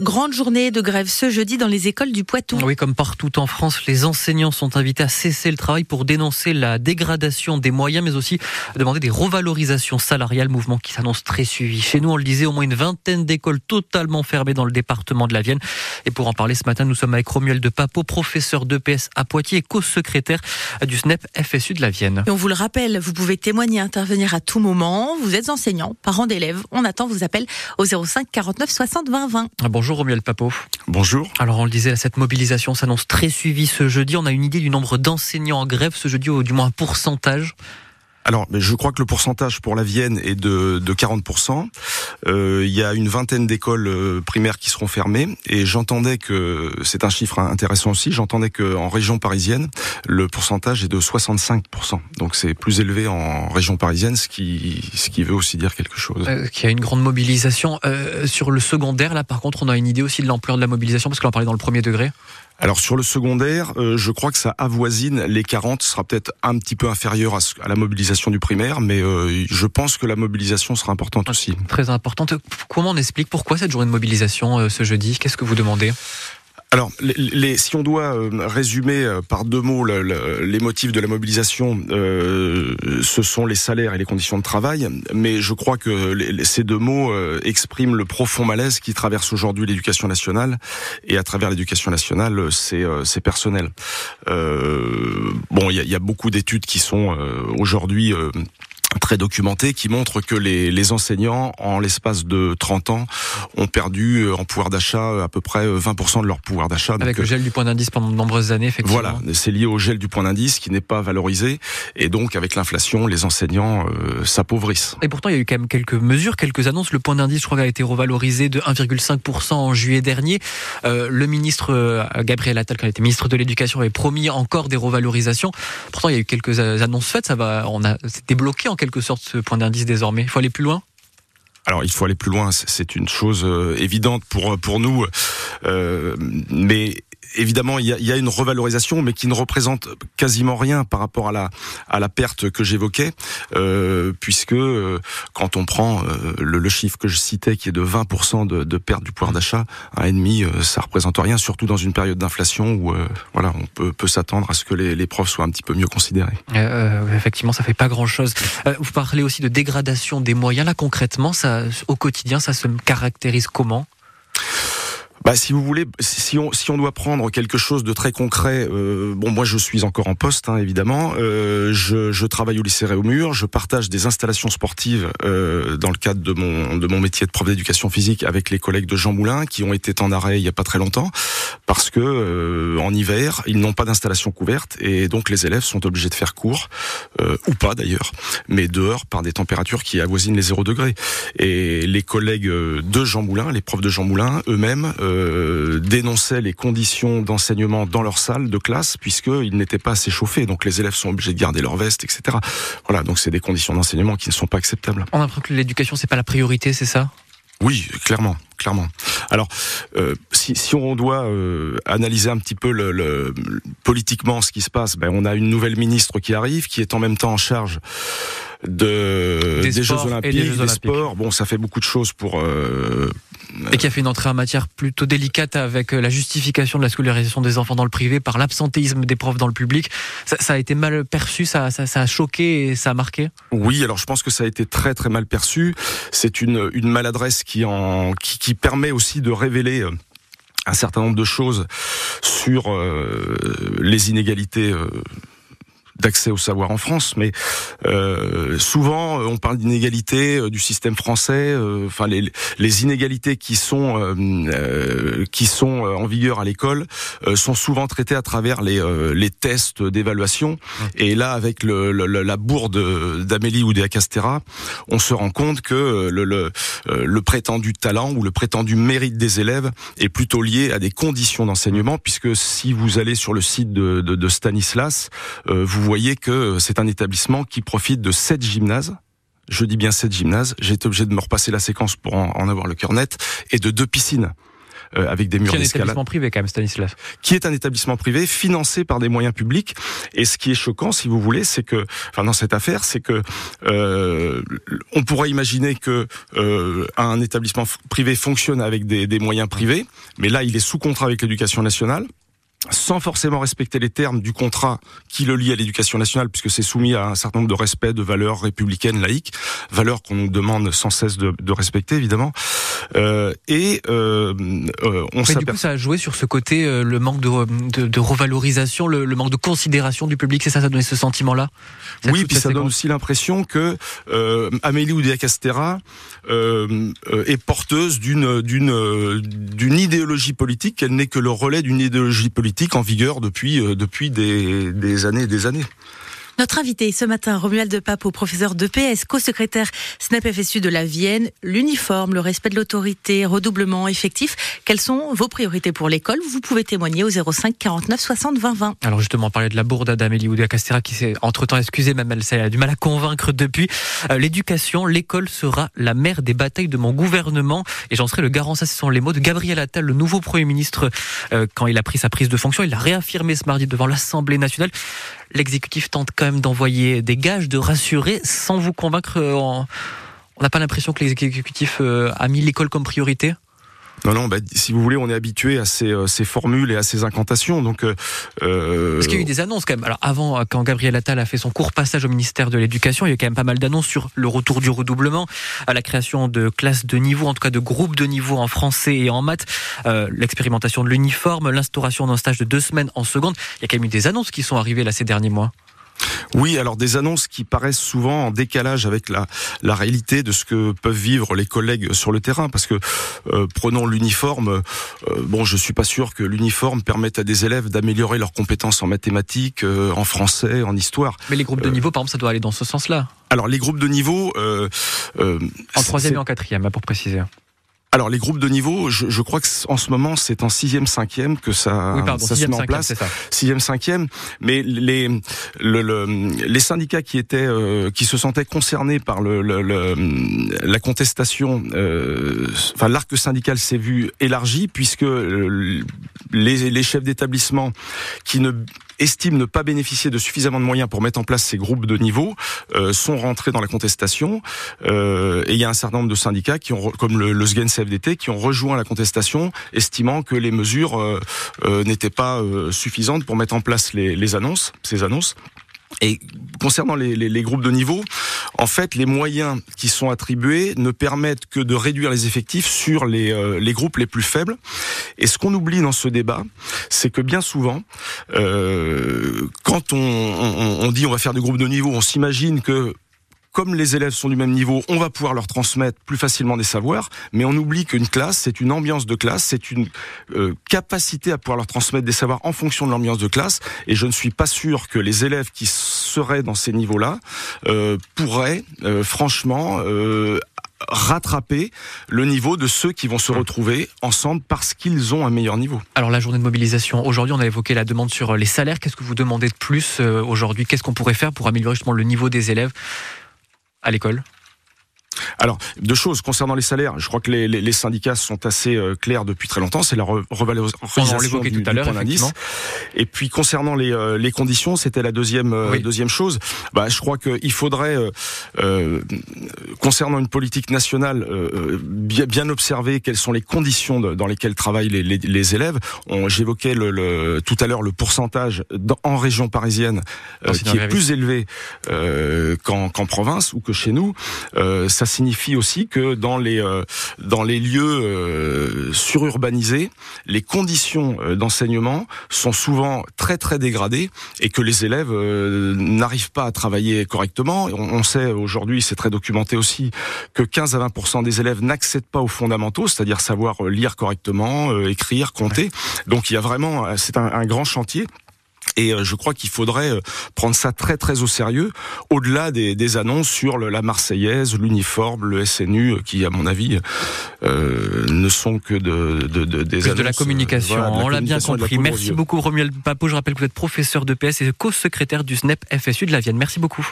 Grande journée de grève ce jeudi dans les écoles du Poitou. Oui, comme partout en France, les enseignants sont invités à cesser le travail pour dénoncer la dégradation des moyens, mais aussi demander des revalorisations salariales, mouvement qui s'annonce très suivi. Chez nous, on le disait, au moins une vingtaine d'écoles totalement fermées dans le département de la Vienne. Et pour en parler ce matin, nous sommes avec Romuald de Papo, professeur d'EPS à Poitiers et co-secrétaire du SNEP FSU de la Vienne. Et on vous le rappelle, vous pouvez témoigner, intervenir à tout moment. Vous êtes enseignant, parent d'élèves. On attend vos appels au 05 49 60 20 20. Bonjour Romuald Papo. Bonjour. Alors on le disait, cette mobilisation s'annonce très suivie ce jeudi. On a une idée du nombre d'enseignants en grève ce jeudi, ou du moins un pourcentage alors, je crois que le pourcentage pour la Vienne est de, de 40%. Euh, il y a une vingtaine d'écoles euh, primaires qui seront fermées, et j'entendais que c'est un chiffre intéressant aussi. J'entendais que en région parisienne, le pourcentage est de 65%. Donc c'est plus élevé en région parisienne, ce qui ce qui veut aussi dire quelque chose. Euh, qu'il y a une grande mobilisation euh, sur le secondaire. Là, par contre, on a une idée aussi de l'ampleur de la mobilisation, parce qu'on en parlait dans le premier degré. Alors sur le secondaire, euh, je crois que ça avoisine les 40, ce sera peut-être un petit peu inférieur à, à, la mobilisation du primaire, mais euh, je pense que la mobilisation sera importante aussi. Très importante. Comment on explique pourquoi cette journée de mobilisation euh, ce jeudi? Qu'est-ce que vous demandez? Alors, si on doit euh, résumer euh, par deux mots le, le, les motifs de la mobilisation, euh, ce sont les salaires et les conditions de travail. Mais je crois que ces deux mots expriment le profond malaise qui traverse aujourd'hui l'éducation nationale. Et à travers l'éducation nationale, c'est euh, personnel. bon, il y a, beaucoup d'études qui sont aujourd'hui très documenté qui montre que les, les enseignants, en l'espace de 30 ans, ont perdu euh, en pouvoir d'achat à peu près 20% de leur pouvoir d'achat. Avec le gel du point d'indice pendant de nombreuses années, effectivement. Voilà, c'est lié au gel du point d'indice qui n'est pas valorisé. Et donc, avec l'inflation, les enseignants euh, s'appauvrissent. Et pourtant, il y a eu quand même quelques mesures, quelques annonces. Le point d'indice, je crois, a été revalorisé de 1,5% en juillet dernier. Euh, le ministre euh, Gabriel Attal, qui a été ministre de l'Éducation, avait promis encore des revalorisations. Pourtant, il y a eu quelques annonces faites. Ça va, on a, c'était bloqué en quelque sorte ce point d'indice désormais? Il faut aller plus loin? Alors il faut aller plus loin, c'est une chose euh, évidente pour pour nous, euh, mais évidemment, il y, a, y, a, une revalorisation, mais qui ne représente quasiment rien par rapport à la à la perte que j'évoquais, euh, puisque euh, quand on prend euh, le, le, chiffre que je citais, qui est de 20% de, de, perte du pouvoir d'achat, un ennemi, euh, ça représente rien, surtout dans une période d'inflation où euh, voilà, on peut, peut s'attendre à ce que les, les, profs soient un petit peu mieux considérés. effectivement, ça fait pas grand chose. vous parlez aussi de dégradation des moyens. Là, concrètement, ça, au quotidien, ça se caractérise comment? Bah, si vous voulez, si on, si on doit prendre quelque chose de très concret, euh, bon, moi je suis encore en poste, hein, évidemment. Euh, je, je, travaille au lycée Réaumur, je partage des installations sportives euh, dans le cadre de mon, de mon métier de prof d'éducation physique avec les collègues de Jean Moulin qui ont été en arrêt il y a pas très longtemps parce que euh, en hiver ils n'ont pas d'installation couverte et donc les élèves sont obligés de faire cours euh, ou pas d'ailleurs, mais dehors par des températures qui avoisinent les 0 degrés. Et les collègues de Jean Moulin, les profs de Jean Moulin eux-mêmes euh, dénonçaient les conditions d'enseignement dans leur salle de classe puisqu'ils n'étaient pas assez chauffés. Donc les élèves sont obligés de garder leur veste, etc. Voilà, donc c'est des conditions d'enseignement qui ne sont pas acceptables. On a l'impression que l'éducation c'est pas la priorité, c'est ça? Oui, clairement, clairement. Alors, euh, si, si, on doit euh, analyser un petit peu le, le, politiquement ce qui se passe, ben on a une nouvelle ministre qui arrive, qui est en même temps en charge de des, des Jeux Olympiques, des, Jeux Olympiques. sports. Bon, ça fait beaucoup de choses pour. Euh, et qui a fait une entrée en matière plutôt délicate avec la justification de la scolarisation des enfants dans le privé par l'absentéisme des profs dans le public. Ça, ça a été mal perçu, ça, ça, ça, a choqué et ça a marqué? Oui, alors je pense que ça a été très très mal perçu. C'est une, une maladresse qui en qui, qui permet aussi de révéler un certain nombre de choses sur euh, les inégalités. Euh, d'accès au savoir en France, mais euh, souvent on parle d'inégalité euh, du système français, euh, enfin les, les, inégalités qui sont euh, qui sont en vigueur à l'école sont souvent traitées à travers les, les tests d'évaluation. Et là, avec le, le, la bourde d'Amélie ou Castera, on se rend compte que le, le, le prétendu talent ou le prétendu mérite des élèves est plutôt lié à des conditions d'enseignement, puisque si vous allez sur le site de, de, de Stanislas, vous voyez que c'est un établissement qui profite de sept gymnases. Je dis bien sept gymnases. J'ai été obligé de me repasser la séquence pour en, avoir le cœur net et de deux piscines. avec des murs Qui est un d'escalade. établissement privé quand même, Stanislas. Qui est un établissement privé financé par des moyens publics. Et ce qui est choquant, si vous voulez, c'est que, enfin, dans cette affaire, c'est que euh, on pourrait imaginer que euh, un établissement privé fonctionne avec des, des moyens privés, mais là, il est sous contrat avec l'éducation nationale sans forcément respecter les termes du contrat qui le lie à l'éducation nationale, puisque c'est soumis à un certain nombre de respects de valeurs républicaines, laïques, valeurs qu'on nous demande sans cesse de, de respecter, évidemment. Euh, et euh, euh, on Mais du coup, ça a joué sur ce côté, euh, le manque de, de, de revalorisation, le, le, manque de considération du public, c'est ça, ça donnait ce sentiment-là? Oui, puis ça donne aussi l'impression que euh, Amélie Oudéa-Castera euh, est porteuse d'une d'une d'une idéologie politique, qu'elle n'est que le relais d'une idéologie politique en vigueur depuis, euh, depuis des, des années et des années. Notre invité ce matin, Romuald Papo, professeur d'EPS, co-secrétaire SNAP FSU de la Vienne, l'uniforme, le respect de l'autorité, redoublement effectif. Quelles sont vos priorités pour l'école? Vous pouvez témoigner au 05 49 60 20 20. Alors justement, on parlait de la bourde d'Amélie Oudéa Castera qui s'est entre-temps excusée, même elle, a du mal à convaincre depuis. Euh, L'éducation, l'école sera la mère des batailles de mon gouvernement et j'en serai le garant. Ça, ce sont les mots de Gabriel Attal, le nouveau Premier ministre, euh, quand il a pris sa prise de fonction. Il l'a réaffirmé ce mardi devant l'Assemblée nationale. L'exécutif tente même d'envoyer des gages, de rassurer, sans vous convaincre. En... On n'a pas l'impression que l'exécutif euh, a mis l'école comme priorité? Non, non, bah, si vous voulez, on est habitué à ces, euh, ces, formules et à ces incantations. Donc, euh, Parce qu'il y a eu des annonces quand même. Alors avant, quand Gabriel Attal a fait son court passage au ministère de l'Éducation, il y a eu quand même pas mal d'annonces sur le retour du redoublement, à la création de classes de niveau, en tout cas de groupes de niveau en français et en maths, euh, l'expérimentation de l'uniforme, l'instauration d'un stage de deux semaines en seconde. Il y a quand même eu des annonces qui sont arrivées là ces derniers mois. Oui, alors des annonces qui paraissent souvent en décalage avec la, la réalité de ce que peuvent vivre les collègues sur le terrain. Parce que euh, prenons l'uniforme. Euh, bon, je suis pas sûr que l'uniforme permette à des élèves d'améliorer leurs compétences en mathématiques, euh, en français, en histoire. Mais les groupes de niveau, par exemple, ça doit aller dans ce sens-là. Alors les groupes de niveau. en troisième et en quatrième, pour préciser. Alors les groupes de niveau, je, je crois que en ce moment c'est en sixième, cinquième que ça, oui, pardon, ça se met en place. Sixième, cinquième. Mais les le, le, les syndicats qui étaient, euh, qui se sentaient concernés par le, le la contestation, euh, enfin l'arc syndical s'est vu élargi puisque les, les chefs d'établissement qui ne estiment ne pas bénéficier de suffisamment de moyens pour mettre en place ces groupes de niveau euh, sont rentrés dans la contestation. Euh, et il y a un certain nombre de syndicats qui ont comme le, le SGEN CFDT qui ont rejoint la contestation estimant que les mesures euh, n'étaient pas suffisantes pour mettre en place les, les annonces ces annonces et concernant les, groupes de niveau, en fait, les moyens qui sont attribués ne permettent que de réduire les effectifs sur les, euh, groupes les plus faibles. Et ce qu'on oublie dans ce débat, c'est que bien souvent, euh, quand on, on, on dit on va faire des groupes de niveau, on s'imagine que comme les élèves sont du même niveau, on va pouvoir leur transmettre plus facilement des savoirs, mais on oublie qu'une classe, c'est une ambiance de classe, c'est une euh, capacité à pouvoir leur transmettre des savoirs en fonction de l'ambiance de classe, et je ne suis pas sûr que les élèves qui seraient dans ces niveaux-là euh, pourraient, euh, franchement, rattraper le niveau de ceux qui vont se retrouver ensemble parce qu'ils ont un meilleur niveau. Alors la journée de mobilisation, aujourd'hui on a évoqué la demande sur les salaires, qu'est-ce que vous demandez de plus aujourd'hui? Qu'est-ce qu'on pourrait faire pour améliorer justement le niveau des élèves? À l'école alors, deux choses concernant les salaires. Je crois que les, les, les syndicats sont assez euh, clairs depuis très longtemps. C'est la re revalorisation du, tout à l'heure, Et puis concernant les, euh, les conditions, c'était la deuxième euh, oui. deuxième chose. Bah, je crois qu'il faudrait, euh, concernant une politique nationale, bien, bien, observer quelles sont les conditions de, dans lesquelles travaillent les, les, les élèves. J'évoquais le, le, tout à l'heure le pourcentage dans, en région parisienne qui est plus élevé qu'en qu province ou que chez nous. ça signifie aussi que dans les euh, dans les lieux euh, sururbanisés, les conditions euh, d'enseignement sont souvent très très dégradées et que les élèves euh, n'arrivent pas à travailler correctement. On, sait aujourd'hui, c'est très documenté aussi, que 15 à 20% des élèves n'accèdent pas aux fondamentaux, c'est-à-dire savoir lire correctement, euh, écrire, compter. Donc il y a vraiment, c'est un, un grand chantier. Et je crois qu'il faudrait prendre ça très très au sérieux, au-delà des, des, annonces sur le, la Marseillaise, l'uniforme, le SNU, qui à mon avis euh, ne sont que de, de, de des annonces, de la communication. Voilà, de la On l'a bien compris. Merci beaucoup Romuald Papo. Je rappelle que vous êtes professeur de PS et co-secrétaire du SNEP FSU de la Vienne. Merci beaucoup.